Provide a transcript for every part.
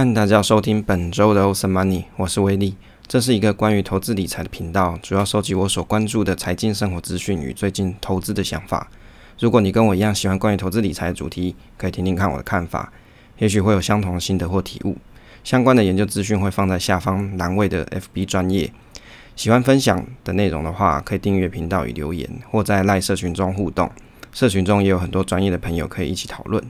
欢迎大家收听本周的 Awesome Money，我是威利。这是一个关于投资理财的频道，主要收集我所关注的财经生活资讯与最近投资的想法。如果你跟我一样喜欢关于投资理财的主题，可以听听看我的看法，也许会有相同的心得或体悟。相关的研究资讯会放在下方栏位的 FB 专业。喜欢分享的内容的话，可以订阅频道与留言，或在赖社群中互动。社群中也有很多专业的朋友可以一起讨论。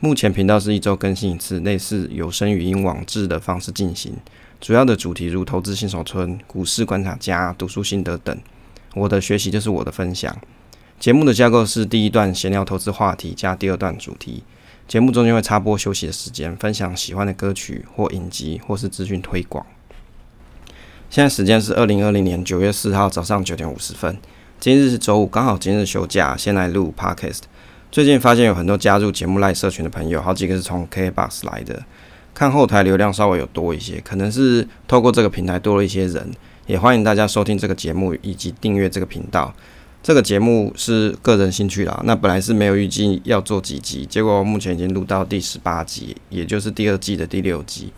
目前频道是一周更新一次，类似有声语音网志的方式进行。主要的主题如投资新手村、股市观察家、读书心得等。我的学习就是我的分享。节目的架构是第一段闲聊投资话题加第二段主题。节目中间会插播休息的时间，分享喜欢的歌曲或影集，或是资讯推广。现在时间是二零二零年九月四号早上九点五十分。今日是周五，刚好今日休假，先来录 podcast。最近发现有很多加入节目赖社群的朋友，好几个是从 KBox 来的。看后台流量稍微有多一些，可能是透过这个平台多了一些人。也欢迎大家收听这个节目以及订阅这个频道。这个节目是个人兴趣啦，那本来是没有预计要做几集，结果目前已经录到第十八集，也就是第二季的第六集。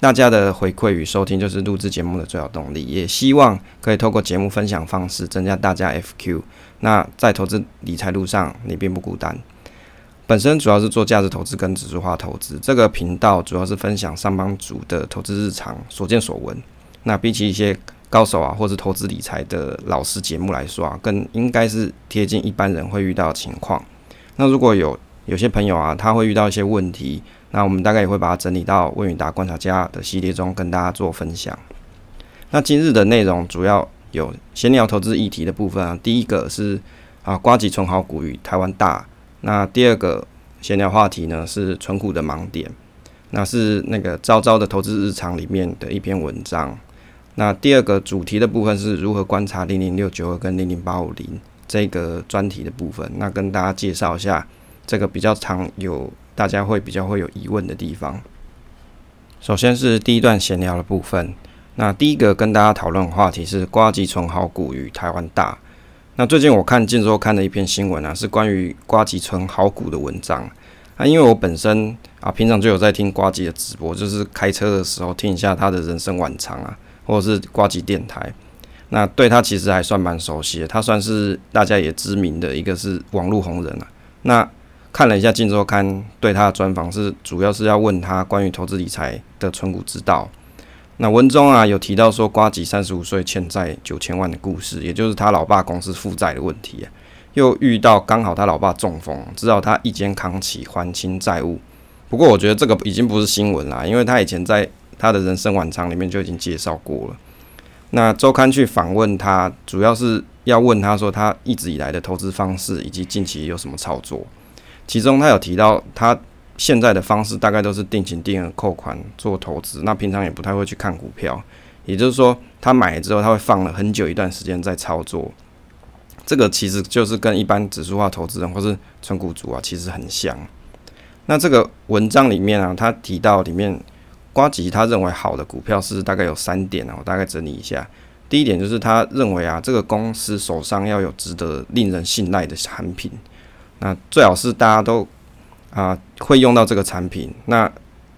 大家的回馈与收听就是录制节目的最好动力，也希望可以透过节目分享方式增加大家 FQ。那在投资理财路上，你并不孤单。本身主要是做价值投资跟指数化投资，这个频道主要是分享上班族的投资日常所见所闻。那比起一些高手啊，或是投资理财的老师节目来说啊，更应该是贴近一般人会遇到的情况。那如果有有些朋友啊，他会遇到一些问题，那我们大概也会把它整理到问与答观察家的系列中跟大家做分享。那今日的内容主要。有闲聊投资议题的部分啊，第一个是啊瓜吉存好股与台湾大，那第二个闲聊话题呢是存股的盲点，那是那个昭昭的投资日常里面的一篇文章。那第二个主题的部分是如何观察零零六九二跟零零八五零这个专题的部分，那跟大家介绍一下这个比较常有大家会比较会有疑问的地方。首先是第一段闲聊的部分。那第一个跟大家讨论的话题是瓜吉存好股与台湾大。那最近我看近周看的一篇新闻啊，是关于瓜吉存好股的文章啊。因为我本身啊平常就有在听瓜吉的直播，就是开车的时候听一下他的人生晚长啊，或者是瓜吉电台。那对他其实还算蛮熟悉的，他算是大家也知名的一个是网络红人啊。那看了一下近周刊对他的专访，是主要是要问他关于投资理财的存股之道。那文中啊有提到说瓜吉三十五岁欠债九千万的故事，也就是他老爸公司负债的问题，又遇到刚好他老爸中风，知道他一肩扛起还清债务。不过我觉得这个已经不是新闻啦，因为他以前在他的人生晚场里面就已经介绍过了。那周刊去访问他，主要是要问他说他一直以来的投资方式以及近期有什么操作，其中他有提到他。现在的方式大概都是定情定额扣款做投资，那平常也不太会去看股票，也就是说他买了之后他会放了很久一段时间再操作，这个其实就是跟一般指数化投资人或是纯股族啊其实很像。那这个文章里面啊，他提到里面瓜吉他认为好的股票是大概有三点啊，我大概整理一下。第一点就是他认为啊，这个公司手上要有值得令人信赖的产品，那最好是大家都。啊，会用到这个产品。那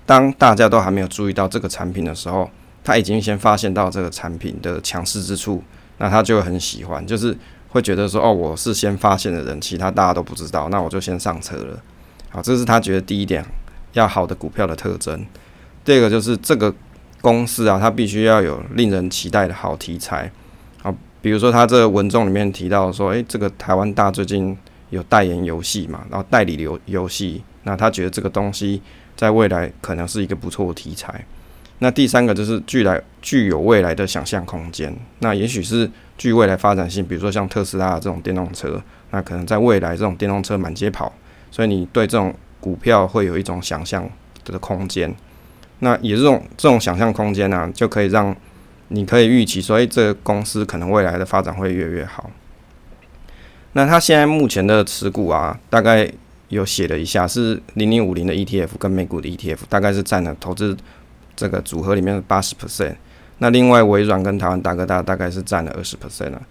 当大家都还没有注意到这个产品的时候，他已经先发现到这个产品的强势之处，那他就很喜欢，就是会觉得说，哦，我是先发现的人，其他大家都不知道，那我就先上车了。好，这是他觉得第一点要好的股票的特征。第二个就是这个公司啊，它必须要有令人期待的好题材。好，比如说他这个文中里面提到说，诶，这个台湾大最近。有代言游戏嘛，然后代理游游戏，那他觉得这个东西在未来可能是一个不错的题材。那第三个就是具来具有未来的想象空间，那也许是具未来发展性，比如说像特斯拉这种电动车，那可能在未来这种电动车满街跑，所以你对这种股票会有一种想象的空间。那也是这种这种想象空间呢，就可以让你可以预期说，诶，这个公司可能未来的发展会越来越好。那他现在目前的持股啊，大概有写了一下，是零零五零的 ETF 跟美股的 ETF，大概是占了投资这个组合里面的八十 percent。那另外微软跟台湾大哥大大概是占了二十 percent 啊。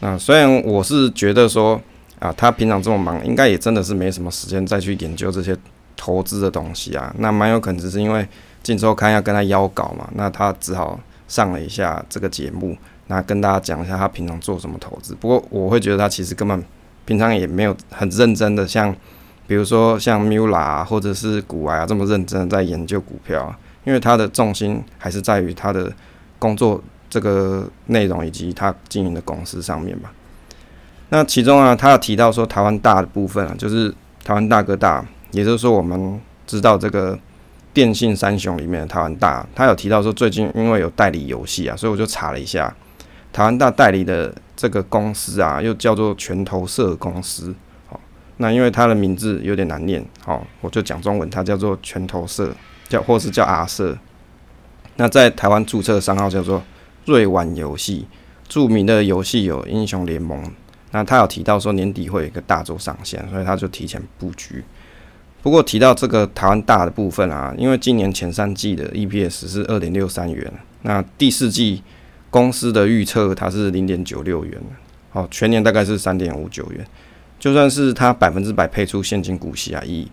那虽然我是觉得说啊，他平常这么忙，应该也真的是没什么时间再去研究这些投资的东西啊。那蛮有可能只是因为《进周刊》要跟他邀稿嘛，那他只好上了一下这个节目，那跟大家讲一下他平常做什么投资。不过我会觉得他其实根本平常也没有很认真的，像比如说像 Mula 或者是股癌啊这么认真的在研究股票，因为他的重心还是在于他的工作这个内容以及他经营的公司上面吧。那其中啊，他有提到说台湾大的部分啊，就是台湾大哥大，也就是说我们知道这个电信三雄里面的台湾大，他有提到说最近因为有代理游戏啊，所以我就查了一下，台湾大代理的这个公司啊，又叫做拳头社公司。好，那因为它的名字有点难念，好，我就讲中文，它叫做拳头社，叫或是叫阿社。那在台湾注册商号叫做瑞玩游戏，著名的游戏有英雄联盟。那他有提到说年底会有一个大作上线，所以他就提前布局。不过提到这个台湾大的部分啊，因为今年前三季的 EPS 是二点六三元，那第四季公司的预测它是零点九六元，好，全年大概是三点五九元。就算是它百分之百配出现金股息啊，以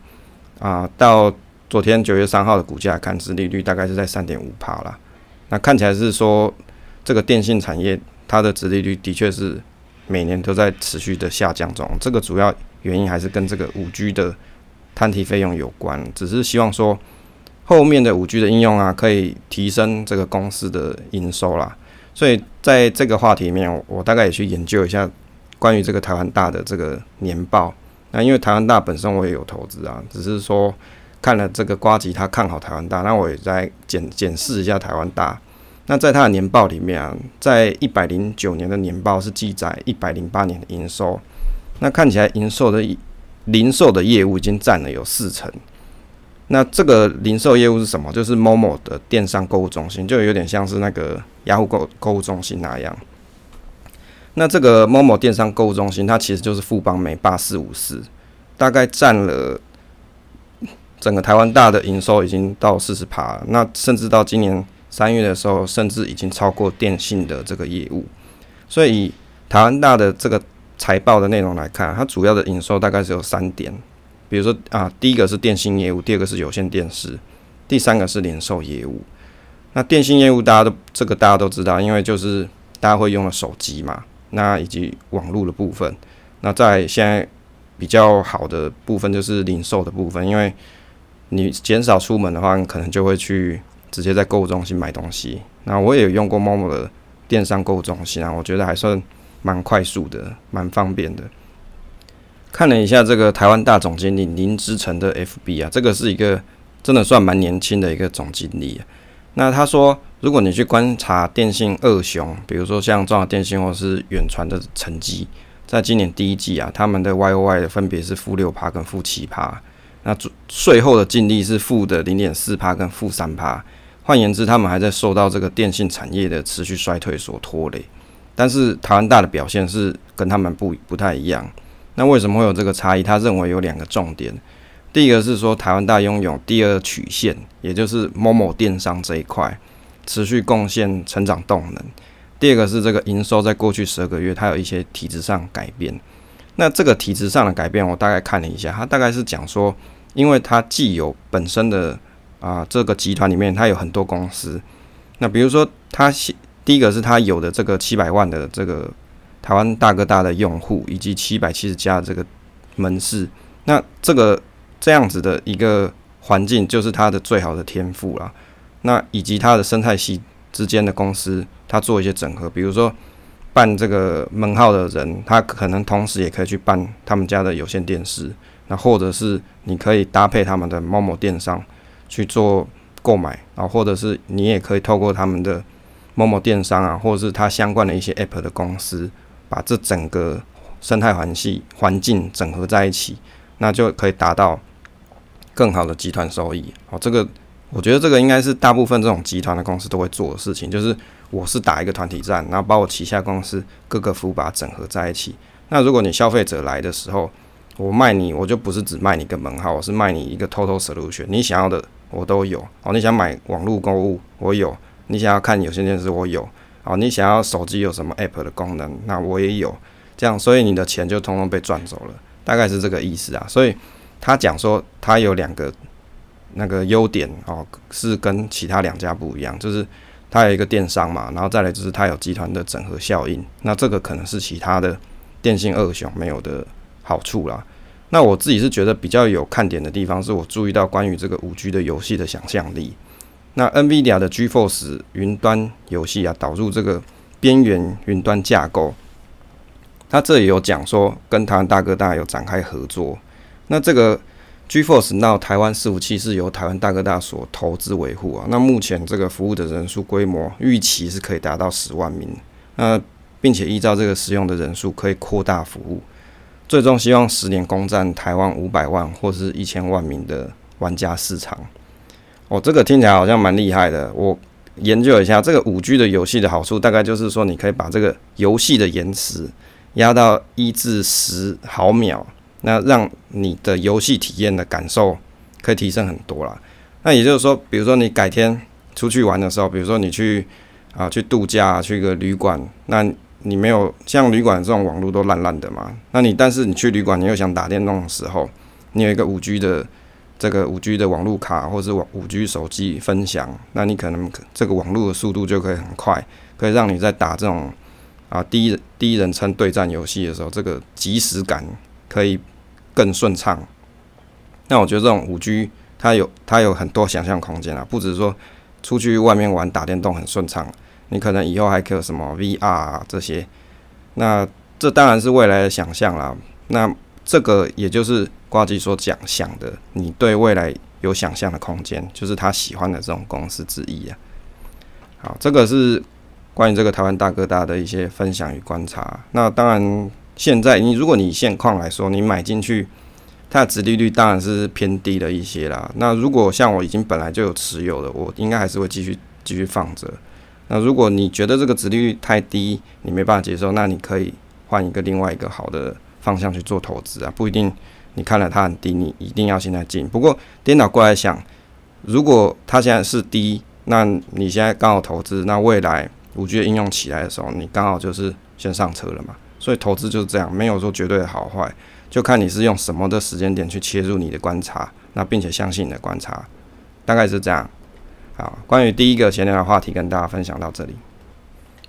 啊到昨天九月三号的股价看，殖利率大概是在三点五帕啦。那看起来是说这个电信产业它的殖利率的确是。每年都在持续的下降中，这个主要原因还是跟这个五 G 的摊提费用有关。只是希望说后面的五 G 的应用啊，可以提升这个公司的营收啦。所以在这个话题里面，我大概也去研究一下关于这个台湾大的这个年报。那因为台湾大本身我也有投资啊，只是说看了这个瓜吉他看好台湾大，那我也在检检视一下台湾大。那在它的年报里面啊，在一百零九年的年报是记载一百零八年的营收，那看起来营收的零售的业务已经占了有四成。那这个零售业务是什么？就是某某的电商购物中心，就有点像是那个雅虎购购物中心那样。那这个某某电商购物中心，它其实就是富邦美霸四五四，大概占了整个台湾大的营收已经到四十趴，那甚至到今年。三月的时候，甚至已经超过电信的这个业务，所以以台湾大的这个财报的内容来看，它主要的营收大概是有三点，比如说啊，第一个是电信业务，第二个是有线电视，第三个是零售业务。那电信业务大家都这个大家都知道，因为就是大家会用的手机嘛，那以及网络的部分。那在现在比较好的部分就是零售的部分，因为你减少出门的话，你可能就会去。直接在购物中心买东西，那我也有用过 MOMO 的电商购物中心啊，我觉得还算蛮快速的，蛮方便的。看了一下这个台湾大总经理林之成的 FB 啊，这个是一个真的算蛮年轻的一个总经理。那他说，如果你去观察电信二雄，比如说像中华电信或是远传的成绩，在今年第一季啊，他们的 YOY 分别是负六趴跟负七趴，那税后的净利是负的零点四趴跟负三趴。换言之，他们还在受到这个电信产业的持续衰退所拖累，但是台湾大的表现是跟他们不不太一样。那为什么会有这个差异？他认为有两个重点。第一个是说，台湾大拥有第二曲线，也就是某某电商这一块持续贡献成长动能。第二个是这个营收在过去十二个月，它有一些体制上改变。那这个体制上的改变，我大概看了一下，它大概是讲说，因为它既有本身的啊，这个集团里面它有很多公司。那比如说，它第一个是它有的这个七百万的这个台湾大哥大的用户，以及七百七十家这个门市。那这个这样子的一个环境，就是它的最好的天赋啦。那以及它的生态系之间的公司，它做一些整合，比如说办这个门号的人，他可能同时也可以去办他们家的有线电视。那或者是你可以搭配他们的某某电商。去做购买，然后或者是你也可以透过他们的某某电商啊，或者是它相关的一些 App 的公司，把这整个生态环系环境整合在一起，那就可以达到更好的集团收益。哦，这个我觉得这个应该是大部分这种集团的公司都会做的事情，就是我是打一个团体战，然后把我旗下公司各个服务把它整合在一起。那如果你消费者来的时候，我卖你，我就不是只卖你一个门号，我是卖你一个 total solution，你想要的。我都有哦，你想买网络购物，我有；你想要看有线电视，我有。哦，你想要手机有什么 app 的功能，那我也有。这样，所以你的钱就通通被赚走了，大概是这个意思啊。所以他讲说他有两个那个优点哦，是跟其他两家不一样，就是他有一个电商嘛，然后再来就是他有集团的整合效应，那这个可能是其他的电信二雄没有的好处啦。那我自己是觉得比较有看点的地方，是我注意到关于这个五 G 的游戏的想象力。那 NVIDIA 的 GeForce 云端游戏啊，导入这个边缘云端架构，它这里有讲说跟台湾大哥大有展开合作。那这个 GeForce 那台湾伺服器是由台湾大哥大所投资维护啊。那目前这个服务的人数规模预期是可以达到十万名，那并且依照这个使用的人数可以扩大服务。最终希望十年攻占台湾五百万或是一千万名的玩家市场。哦，这个听起来好像蛮厉害的。我研究一下，这个五 G 的游戏的好处，大概就是说，你可以把这个游戏的延迟压到一至十毫秒，那让你的游戏体验的感受可以提升很多啦。那也就是说，比如说你改天出去玩的时候，比如说你去啊去度假，去一个旅馆，那你没有像旅馆这种网络都烂烂的嘛？那你但是你去旅馆，你又想打电动的时候，你有一个五 G 的这个五 G 的网络卡，或者是网五 G 手机分享，那你可能这个网络的速度就可以很快，可以让你在打这种啊第一第一人称对战游戏的时候，这个即时感可以更顺畅。那我觉得这种五 G 它有它有很多想象空间啊，不只是说出去外面玩打电动很顺畅。你可能以后还可以有什么 VR 这些，那这当然是未来的想象啦。那这个也就是挂机所讲想的，你对未来有想象的空间，就是他喜欢的这种公司之一啊。好，这个是关于这个台湾大哥大的一些分享与观察。那当然，现在你如果你现况来说，你买进去，它的值利率当然是偏低了一些啦。那如果像我已经本来就有持有的，我应该还是会继续继续放着。那如果你觉得这个值利率太低，你没办法接受，那你可以换一个另外一个好的方向去做投资啊，不一定你看了它很低，你一定要现在进。不过颠倒过来想，如果它现在是低，那你现在刚好投资，那未来五 G 的应用起来的时候，你刚好就是先上车了嘛。所以投资就是这样，没有说绝对的好坏，就看你是用什么的时间点去切入你的观察，那并且相信你的观察，大概是这样。好，关于第一个闲聊的话题跟大家分享到这里。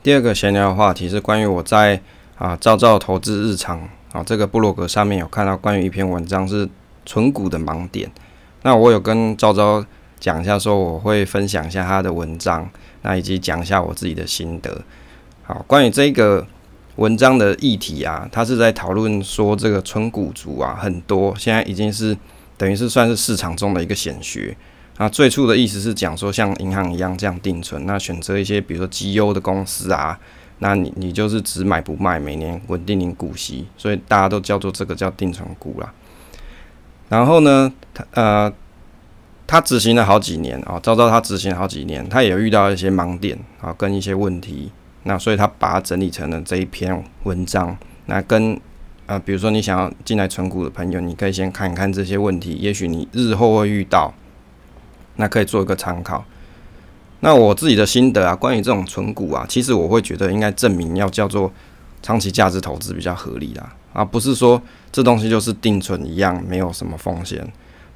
第二个闲聊的话题是关于我在啊赵赵投资日常啊这个部落格上面有看到关于一篇文章是纯股的盲点。那我有跟赵昭讲一下，说我会分享一下他的文章，那以及讲一下我自己的心得。好，关于这个文章的议题啊，他是在讨论说这个纯股族啊很多，现在已经是等于是算是市场中的一个显学。那最初的意思是讲说，像银行一样这样定存，那选择一些比如说绩优的公司啊，那你你就是只买不卖，每年稳定领股息，所以大家都叫做这个叫定存股啦。然后呢，他呃，他执行了好几年啊，照照他执行好几年，他也遇到一些盲点啊，跟一些问题，那所以他把它整理成了这一篇文章。那跟啊，比如说你想要进来存股的朋友，你可以先看一看这些问题，也许你日后会遇到。那可以做一个参考。那我自己的心得啊，关于这种存股啊，其实我会觉得应该证明要叫做长期价值投资比较合理啦，而不是说这东西就是定存一样没有什么风险。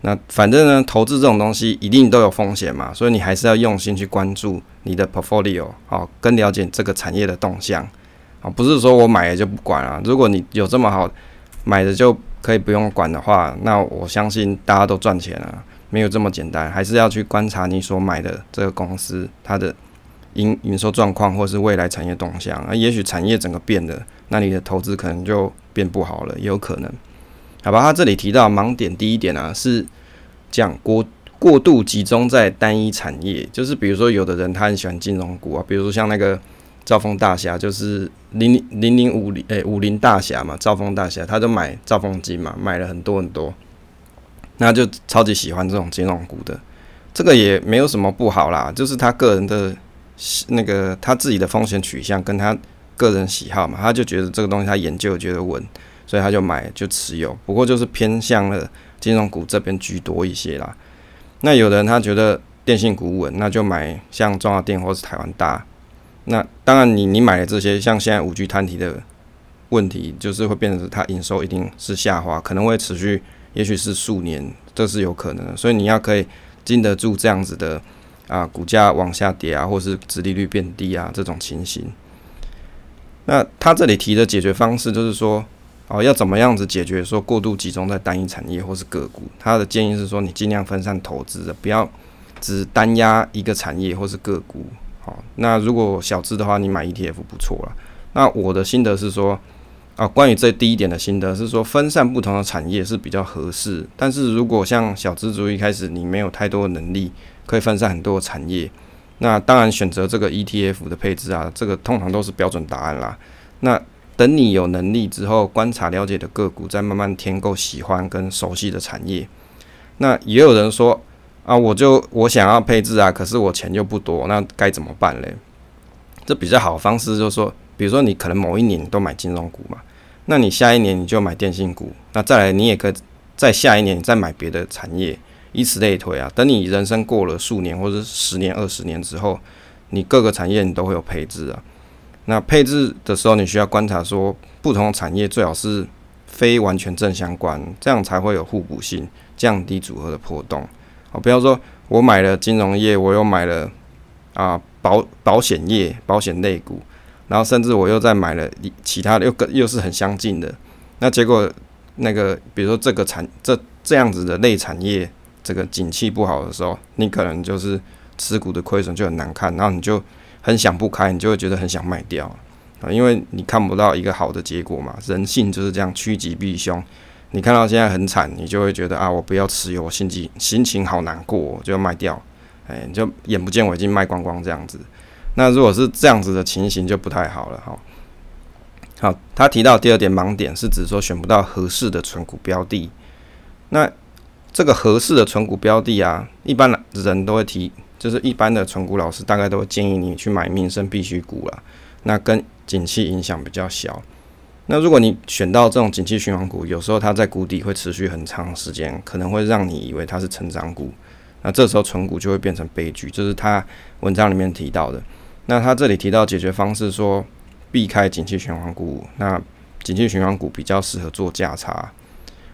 那反正呢，投资这种东西一定都有风险嘛，所以你还是要用心去关注你的 portfolio，好，更了解这个产业的动向啊，不是说我买了就不管了。如果你有这么好买的就可以不用管的话，那我相信大家都赚钱了。没有这么简单，还是要去观察你所买的这个公司它的营营收状况，或是未来产业动向啊。也许产业整个变了，那你的投资可能就变不好了，也有可能。好吧，他这里提到盲点第一点啊，是讲过过度集中在单一产业，就是比如说有的人他很喜欢金融股啊，比如说像那个兆丰大侠，就是零零零零五零诶五零大侠嘛，兆丰大侠，他就买兆丰金嘛，买了很多很多。那就超级喜欢这种金融股的，这个也没有什么不好啦，就是他个人的那个他自己的风险取向跟他个人喜好嘛，他就觉得这个东西他研究觉得稳，所以他就买就持有，不过就是偏向了金融股这边居多一些啦。那有的人他觉得电信股稳，那就买像中华电或是台湾大。那当然你你买的这些，像现在五 G 摊提的问题，就是会变成它营收一定是下滑，可能会持续。也许是数年，这是有可能的。所以你要可以经得住这样子的啊，股价往下跌啊，或是殖利率变低啊这种情形。那他这里提的解决方式就是说，哦，要怎么样子解决说过度集中在单一产业或是个股？他的建议是说，你尽量分散投资，不要只单压一个产业或是个股。好，那如果小资的话，你买 ETF 不错了。那我的心得是说，啊，关于这第一点的心得是说，分散不同的产业是比较合适。但是如果像小资族一开始你没有太多的能力，可以分散很多的产业。那当然，选择这个 ETF 的配置啊，这个通常都是标准答案啦。那等你有能力之后，观察了解的个股，再慢慢添购喜欢跟熟悉的产业。那也有人说啊，我就我想要配置啊，可是我钱又不多，那该怎么办嘞？这比较好的方式就是说，比如说你可能某一年都买金融股嘛，那你下一年你就买电信股，那再来你也可以在下一年你再买别的产业。以此类推啊，等你人生过了数年或者十年、二十年之后，你各个产业你都会有配置啊。那配置的时候，你需要观察说，不同产业最好是非完全正相关，这样才会有互补性，降低组合的波动。好，不要说我买了金融业，我又买了啊保保险业、保险类股，然后甚至我又再买了其他的，又跟又是很相近的，那结果那个比如说这个产这这样子的类产业。这个景气不好的时候，你可能就是持股的亏损就很难看，然后你就很想不开，你就会觉得很想卖掉啊，因为你看不到一个好的结果嘛。人性就是这样趋吉避凶。你看到现在很惨，你就会觉得啊，我不要持有，我心情心情好难过，就要卖掉。哎，就眼不见为净，卖光光这样子。那如果是这样子的情形，就不太好了哈。好，他提到第二点盲点是指说选不到合适的存股标的，那。这个合适的存股标的啊，一般人都会提，就是一般的存股老师大概都会建议你去买民生必需股了。那跟景气影响比较小。那如果你选到这种景气循环股，有时候它在谷底会持续很长时间，可能会让你以为它是成长股。那这时候存股就会变成悲剧，就是他文章里面提到的。那他这里提到解决方式说，避开景气循环股，那景气循环股比较适合做价差。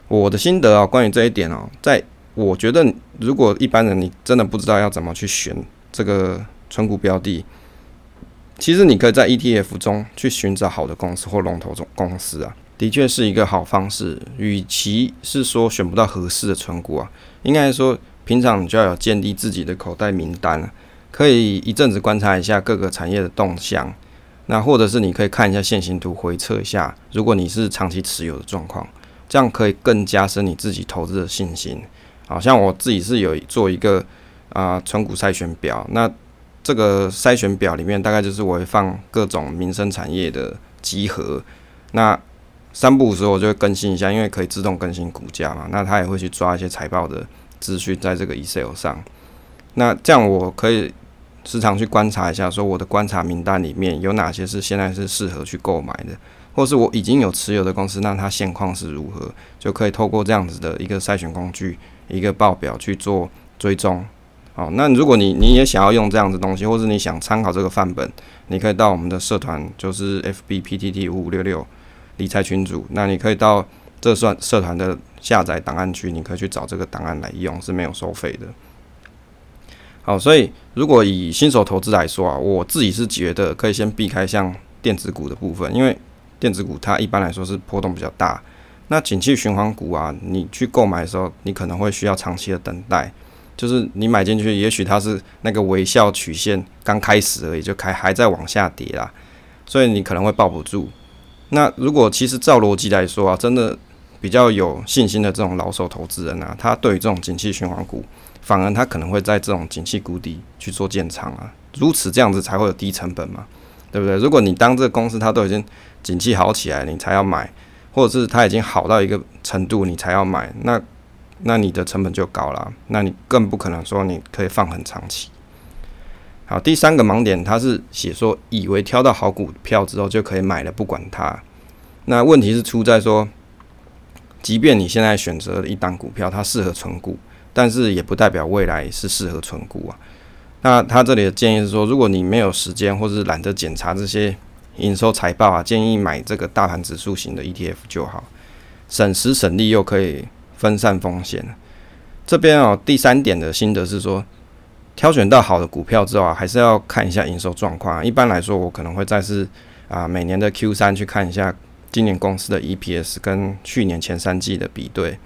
我的心得啊，关于这一点哦，在我觉得，如果一般人你真的不知道要怎么去选这个存股标的，其实你可以在 ETF 中去寻找好的公司或龙头种公司啊，的确是一个好方式。与其是说选不到合适的存股啊，应该说平常你就要有建立自己的口袋名单了，可以一阵子观察一下各个产业的动向，那或者是你可以看一下线形图回测一下，如果你是长期持有的状况。这样可以更加深你自己投资的信心。好像我自己是有做一个啊存股筛选表，那这个筛选表里面大概就是我会放各种民生产业的集合。那三不五时我就会更新一下，因为可以自动更新股价嘛。那他也会去抓一些财报的资讯在这个 Excel 上。那这样我可以时常去观察一下，说我的观察名单里面有哪些是现在是适合去购买的。或是我已经有持有的公司，那它现况是如何，就可以透过这样子的一个筛选工具、一个报表去做追踪。好，那如果你你也想要用这样子东西，或是你想参考这个范本，你可以到我们的社团，就是 FBPTT 五五六六理财群组，那你可以到这算社团的下载档案区，你可以去找这个档案来用，是没有收费的。好，所以如果以新手投资来说啊，我自己是觉得可以先避开像电子股的部分，因为电子股它一般来说是波动比较大，那景气循环股啊，你去购买的时候，你可能会需要长期的等待，就是你买进去，也许它是那个微笑曲线刚开始而已，就开还在往下跌啦，所以你可能会抱不住。那如果其实照逻辑来说啊，真的比较有信心的这种老手投资人啊，他对于这种景气循环股，反而他可能会在这种景气谷底去做建仓啊，如此这样子才会有低成本嘛。对不对？如果你当这个公司它都已经景气好起来，你才要买，或者是它已经好到一个程度，你才要买，那那你的成本就高了，那你更不可能说你可以放很长期。好，第三个盲点，它是写说以为挑到好股票之后就可以买了，不管它。那问题是出在说，即便你现在选择了一档股票，它适合存股，但是也不代表未来是适合存股啊。那他这里的建议是说，如果你没有时间或是懒得检查这些营收财报啊，建议买这个大盘指数型的 ETF 就好，省时省力又可以分散风险。这边哦，第三点的心得是说，挑选到好的股票之后啊，还是要看一下营收状况。一般来说，我可能会再是啊每年的 Q 三去看一下今年公司的 EPS 跟去年前三季的比对，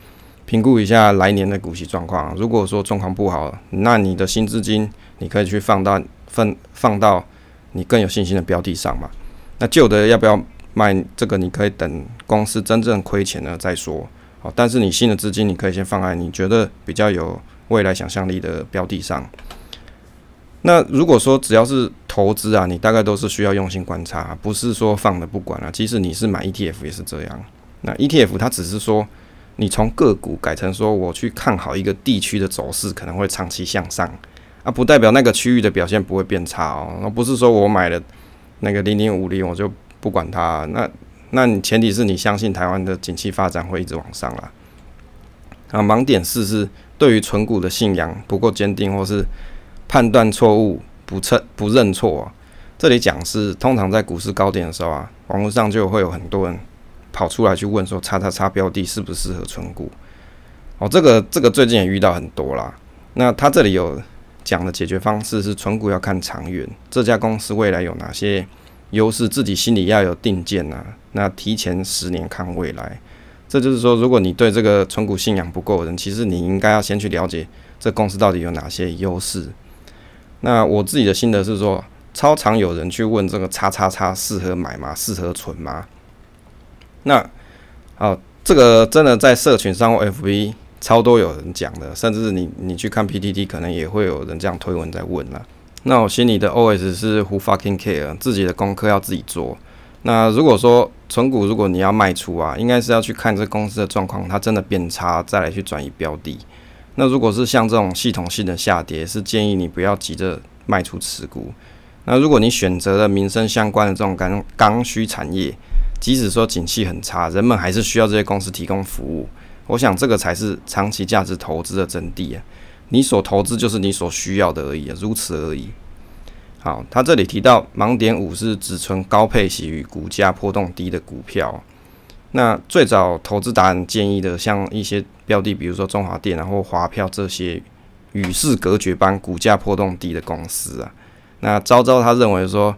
评估一下来年的股息状况。如果说状况不好，那你的新资金你可以去放到放放到你更有信心的标的上嘛。那旧的要不要卖？这个你可以等公司真正亏钱了再说。好，但是你新的资金你可以先放在你觉得比较有未来想象力的标的上。那如果说只要是投资啊，你大概都是需要用心观察，不是说放了不管了。即使你是买 ETF 也是这样。那 ETF 它只是说你从个股改成说我去看好一个地区的走势可能会长期向上啊，不代表那个区域的表现不会变差哦。那不是说我买了那个零零五零我就不管它那。那你前提是你相信台湾的景气发展会一直往上啦。啊，盲点四是对于纯股的信仰不够坚定，或是判断错误不称不认错。这里讲是通常在股市高点的时候啊，网络上就会有很多人跑出来去问说，叉叉叉标的适不适合存股？哦，这个这个最近也遇到很多啦。那他这里有讲的解决方式是存股要看长远，这家公司未来有哪些？优势自己心里要有定见呐，那提前十年看未来，这就是说，如果你对这个存股信仰不够的人，其实你应该要先去了解这公司到底有哪些优势。那我自己的心得是说，超常有人去问这个叉叉叉适合买吗？适合存吗？那好，这个真的在社群上或 FB 超多有人讲的，甚至你你去看 PTT，可能也会有人这样推文在问了。那我心里的 OS 是 Who fucking care？自己的功课要自己做。那如果说存股，如果你要卖出啊，应该是要去看这公司的状况，它真的变差，再来去转移标的。那如果是像这种系统性的下跌，是建议你不要急着卖出持股。那如果你选择了民生相关的这种刚刚需产业，即使说景气很差，人们还是需要这些公司提供服务。我想这个才是长期价值投资的真谛啊。你所投资就是你所需要的而已啊，如此而已。好，他这里提到盲点五是只存高配息与股价波动低的股票。那最早投资达人建议的，像一些标的，比如说中华电然后华票这些与世隔绝般股价波动低的公司啊。那昭昭他认为说，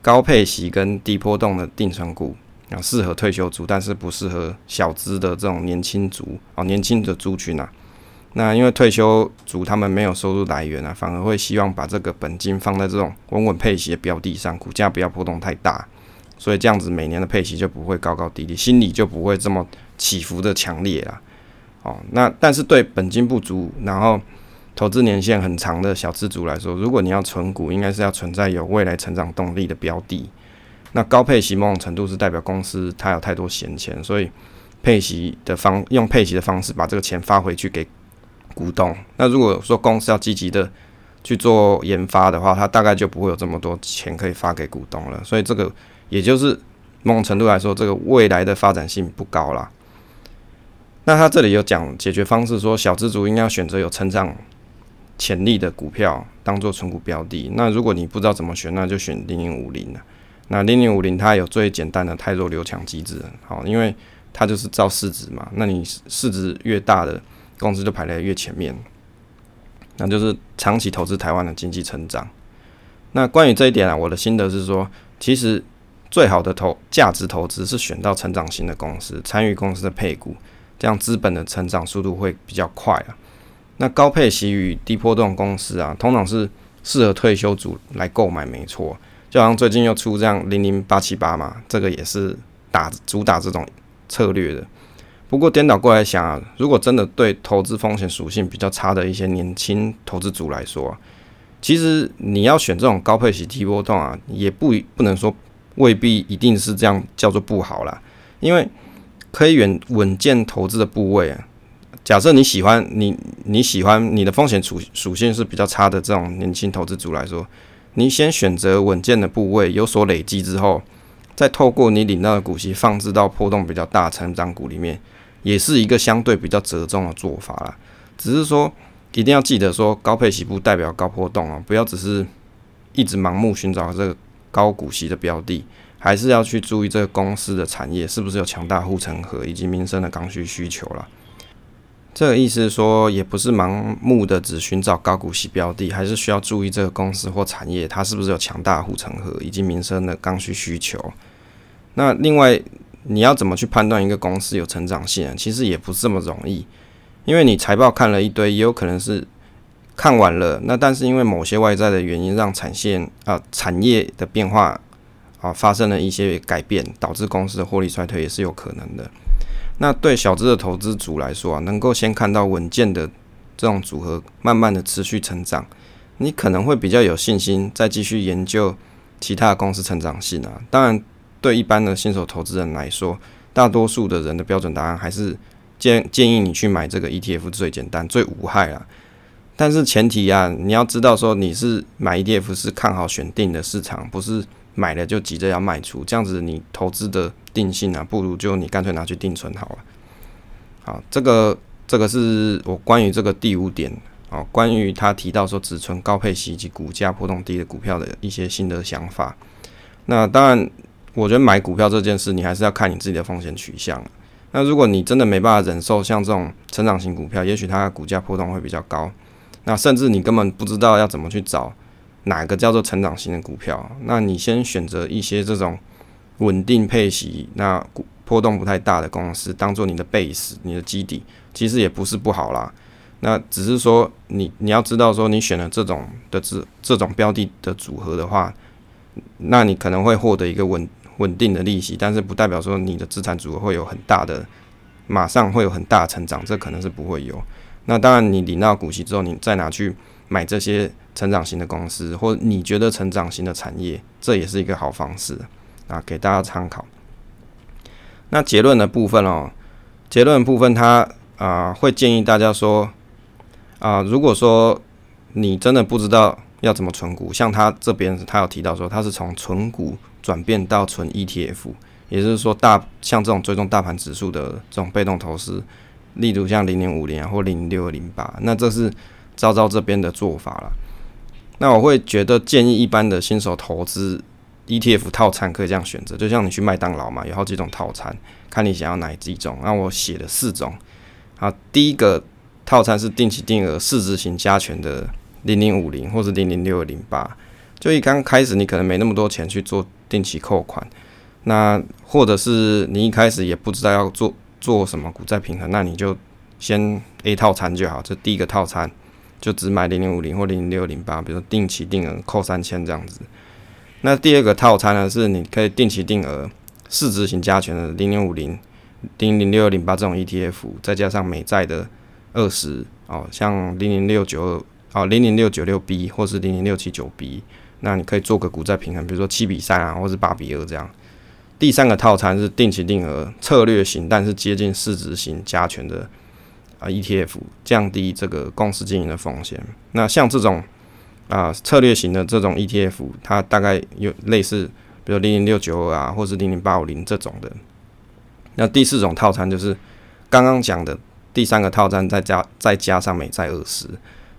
高配息跟低波动的定存股啊，适合退休族，但是不适合小资的这种年轻族啊，年轻的族群啊。那因为退休族他们没有收入来源啊，反而会希望把这个本金放在这种稳稳配息的标的上，股价不要波动太大，所以这样子每年的配息就不会高高低低，心理就不会这么起伏的强烈啦。哦，那但是对本金不足，然后投资年限很长的小资族来说，如果你要存股，应该是要存在有未来成长动力的标的。那高配息某种程度是代表公司它有太多闲钱，所以配息的方用配息的方式把这个钱发回去给。股东，那如果说公司要积极的去做研发的话，它大概就不会有这么多钱可以发给股东了。所以这个也就是某种程度来说，这个未来的发展性不高啦。那他这里有讲解决方式，说小资族应该选择有成长潜力的股票当做存股标的。那如果你不知道怎么选，那就选零零五零了。那零零五零它有最简单的太弱留强机制，好，因为它就是照市值嘛。那你市值越大的。公司就排在越前面，那就是长期投资台湾的经济成长。那关于这一点啊，我的心得是说，其实最好的投价值投资是选到成长型的公司，参与公司的配股，这样资本的成长速度会比较快啊。那高配息与低波动公司啊，通常是适合退休族来购买，没错。就好像最近又出这样零零八七八嘛，这个也是打主打这种策略的。不过颠倒过来想啊，如果真的对投资风险属性比较差的一些年轻投资族来说，其实你要选这种高配息低波动啊，也不不能说未必一定是这样叫做不好啦。因为可以远稳健投资的部位啊。假设你喜欢你你喜欢你的风险属属性是比较差的这种年轻投资族来说，你先选择稳健的部位，有所累积之后，再透过你领到的股息放置到波动比较大成长股里面。也是一个相对比较折中的做法啦，只是说一定要记得说高配息不代表高波动啊，不要只是一直盲目寻找这个高股息的标的，还是要去注意这个公司的产业是不是有强大护城河以及民生的刚需需求了。这个意思是说，也不是盲目的只寻找高股息标的，还是需要注意这个公司或产业它是不是有强大护城河以及民生的刚需需求。那另外，你要怎么去判断一个公司有成长性？其实也不是这么容易，因为你财报看了一堆，也有可能是看完了，那但是因为某些外在的原因，让产线啊产业的变化啊发生了一些改变，导致公司的获利衰退也是有可能的。那对小资的投资组来说啊，能够先看到稳健的这种组合，慢慢的持续成长，你可能会比较有信心再继续研究其他公司成长性啊。当然，对一般的新手投资人来说，大多数的人的标准答案还是建建议你去买这个 ETF 最简单、最无害啦。但是前提啊，你要知道说你是买 ETF 是看好选定的市场，不是。买了就急着要卖出，这样子你投资的定性啊，不如就你干脆拿去定存好了。好，这个这个是我关于这个第五点啊，关于他提到说只存高配息以及股价波动低的股票的一些新的想法。那当然，我觉得买股票这件事，你还是要看你自己的风险取向。那如果你真的没办法忍受像这种成长型股票，也许它的股价波动会比较高，那甚至你根本不知道要怎么去找。哪个叫做成长型的股票？那你先选择一些这种稳定配息、那股波动不太大的公司，当做你的 base、你的基底，其实也不是不好啦。那只是说，你你要知道说，你选了这种的这这种标的的组合的话，那你可能会获得一个稳稳定的利息，但是不代表说你的资产组合会有很大的马上会有很大成长，这可能是不会有。那当然，你领到股息之后，你再拿去买这些。成长型的公司，或你觉得成长型的产业，这也是一个好方式啊，给大家参考。那结论的部分哦，结论部分，它啊会建议大家说啊，如果说你真的不知道要怎么存股，像他这边他有提到说，他是从存股转变到存 ETF，也就是说大像这种追踪大盘指数的这种被动投资，例如像零零五零或零六零八，那这是招招这边的做法了。那我会觉得建议一般的新手投资 ETF 套餐可以这样选择，就像你去麦当劳嘛，有好几种套餐，看你想要哪几种。那我写了四种。好，第一个套餐是定期定额市值型加权的零零五零或者零零六零八，就一刚开始你可能没那么多钱去做定期扣款，那或者是你一开始也不知道要做做什么股债平衡，那你就先 A 套餐就好，这第一个套餐。就只买零零五零或零零六零八，比如说定期定额扣三千这样子。那第二个套餐呢，是你可以定期定额市值型加权的零零五零、零零六零八这种 ETF，再加上美债的二十哦，像零零六九二哦、零零六九六 B 或是零零六七九 B，那你可以做个股债平衡，比如说七比三啊，或是八比二这样。第三个套餐是定期定额策略型，但是接近市值型加权的。啊，ETF 降低这个公司经营的风险。那像这种啊策略型的这种 ETF，它大概有类似，比如零零六九二啊，或是零零八五零这种的。那第四种套餐就是刚刚讲的第三个套餐，再加再加上美债二十，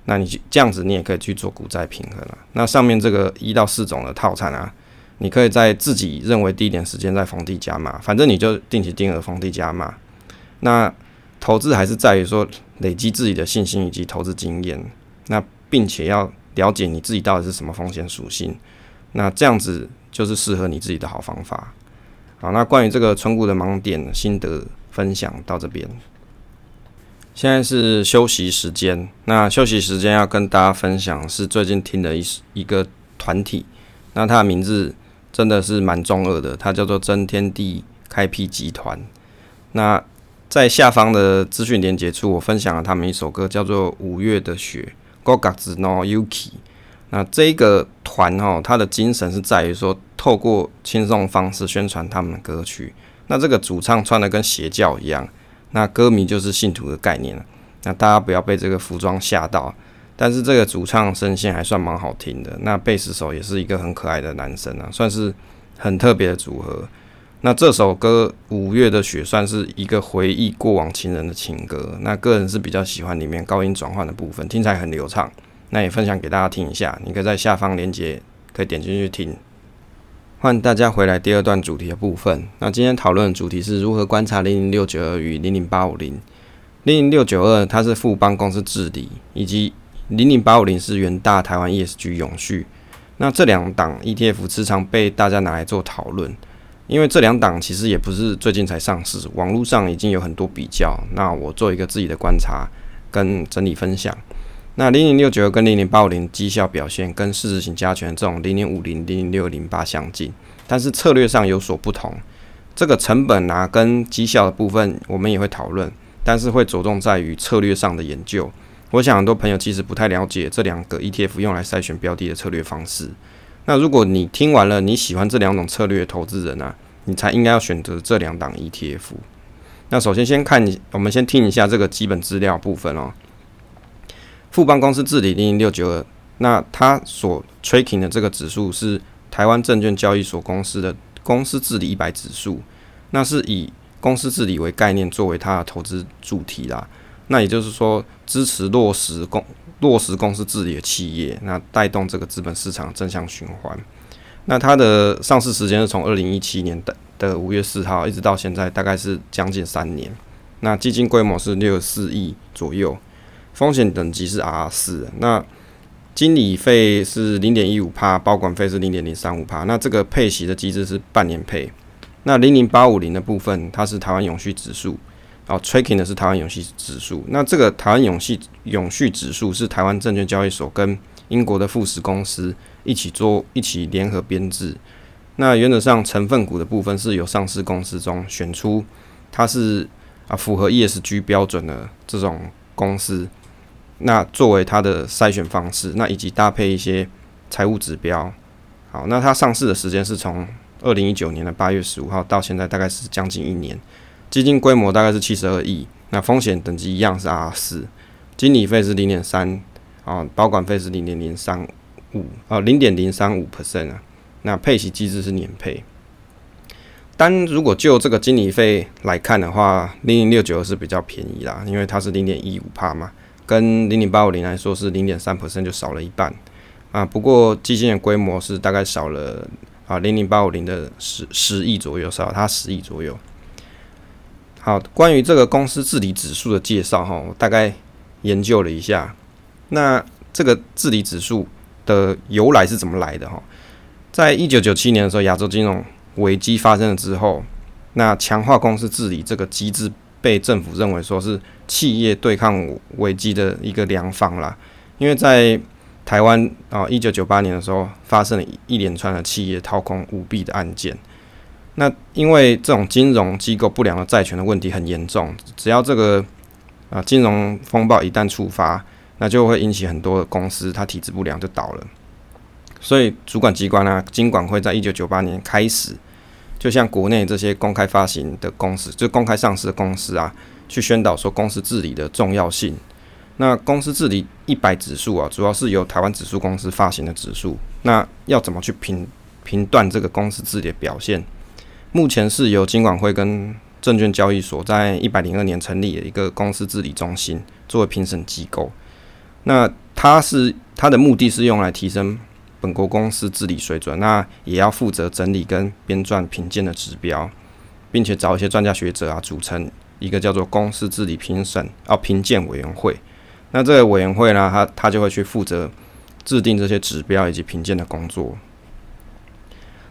那你这样子你也可以去做股债平衡了。那上面这个一到四种的套餐啊，你可以在自己认为低点时间在逢低加码，反正你就定期定额逢低加码。那投资还是在于说累积自己的信心以及投资经验，那并且要了解你自己到底是什么风险属性，那这样子就是适合你自己的好方法。好，那关于这个存股的盲点心得分享到这边。现在是休息时间，那休息时间要跟大家分享是最近听的一一个团体，那它的名字真的是蛮中二的，它叫做真天地开辟集团，那。在下方的资讯连接处，我分享了他们一首歌，叫做《五月的雪》，Goga's no Yuki。那这个团哦，它的精神是在于说，透过轻松方式宣传他们的歌曲。那这个主唱穿的跟邪教一样，那歌迷就是信徒的概念那大家不要被这个服装吓到。但是这个主唱声线还算蛮好听的，那贝斯手也是一个很可爱的男生啊，算是很特别的组合。那这首歌《五月的雪》算是一个回忆过往情人的情歌。那个人是比较喜欢里面高音转换的部分，听起来很流畅。那也分享给大家听一下，你可以在下方链接可以点进去听。欢迎大家回来第二段主题的部分。那今天讨论的主题是如何观察零零六九二与零零八五零。零零六九二它是富邦公司治理，以及零零八五零是元大台湾 ESG 永续。那这两档 ETF 时常被大家拿来做讨论，因为这两档其实也不是最近才上市，网络上已经有很多比较。那我做一个自己的观察跟整理分享。那零零六九跟零零八五零绩效表现跟市值型加权这种零零五零零零六零八相近，但是策略上有所不同。这个成本啊跟绩效的部分我们也会讨论，但是会着重在于策略上的研究。我想很多朋友其实不太了解这两个 ETF 用来筛选标的的策略方式。那如果你听完了，你喜欢这两种策略投资人啊，你才应该要选择这两档 ETF。那首先先看，我们先听一下这个基本资料部分哦。富邦公司治理零零六九二，那它所 tracking 的这个指数是台湾证券交易所公司的公司治理一百指数，那是以公司治理为概念作为它的投资主题啦。那也就是说，支持落实公落实公司治理的企业，那带动这个资本市场正向循环。那它的上市时间是从二零一七年的的五月四号一直到现在，大概是将近三年。那基金规模是六十四亿左右，风险等级是 R 四。那经理费是零点一五帕，保管费是零点零三五帕。那这个配息的机制是半年配。那零零八五零的部分，它是台湾永续指数。哦，tracking 的是台湾永续指数。那这个台湾永续永续指数是台湾证券交易所跟英国的富时公司一起做，一起联合编制。那原则上成分股的部分是由上市公司中选出，它是啊符合 ESG 标准的这种公司，那作为它的筛选方式，那以及搭配一些财务指标。好，那它上市的时间是从二零一九年的八月十五号到现在，大概是将近一年。基金规模大概是七十二亿，那风险等级一样是 R 四，经理费是零点三啊，保管费是零点零三五啊，零点零三五 percent 啊，那配息机制是年配。单如果就这个经理费来看的话，零零六九是比较便宜啦，因为它是零点一五帕嘛，跟零零八五零来说是零点三 percent 就少了一半啊。不过基金的规模是大概少了啊，零零八五零的十十亿左右，少它十亿左右。好，关于这个公司治理指数的介绍哈，我大概研究了一下。那这个治理指数的由来是怎么来的哈？在一九九七年的时候，亚洲金融危机发生了之后，那强化公司治理这个机制被政府认为说是企业对抗危机的一个良方啦。因为在台湾啊，一九九八年的时候发生了一连串的企业掏空舞弊的案件。那因为这种金融机构不良的债权的问题很严重，只要这个啊金融风暴一旦触发，那就会引起很多的公司它体质不良就倒了。所以主管机关呢，金管会在一九九八年开始，就像国内这些公开发行的公司，就公开上市的公司啊，去宣导说公司治理的重要性。那公司治理一百指数啊，主要是由台湾指数公司发行的指数。那要怎么去评评断这个公司治理的表现？目前是由金管会跟证券交易所，在一百零二年成立的一个公司治理中心作为评审机构。那它是它的目的是用来提升本国公司治理水准，那也要负责整理跟编撰评鉴的指标，并且找一些专家学者啊，组成一个叫做公司治理评审啊评鉴委员会。那这个委员会呢，它它就会去负责制定这些指标以及评鉴的工作。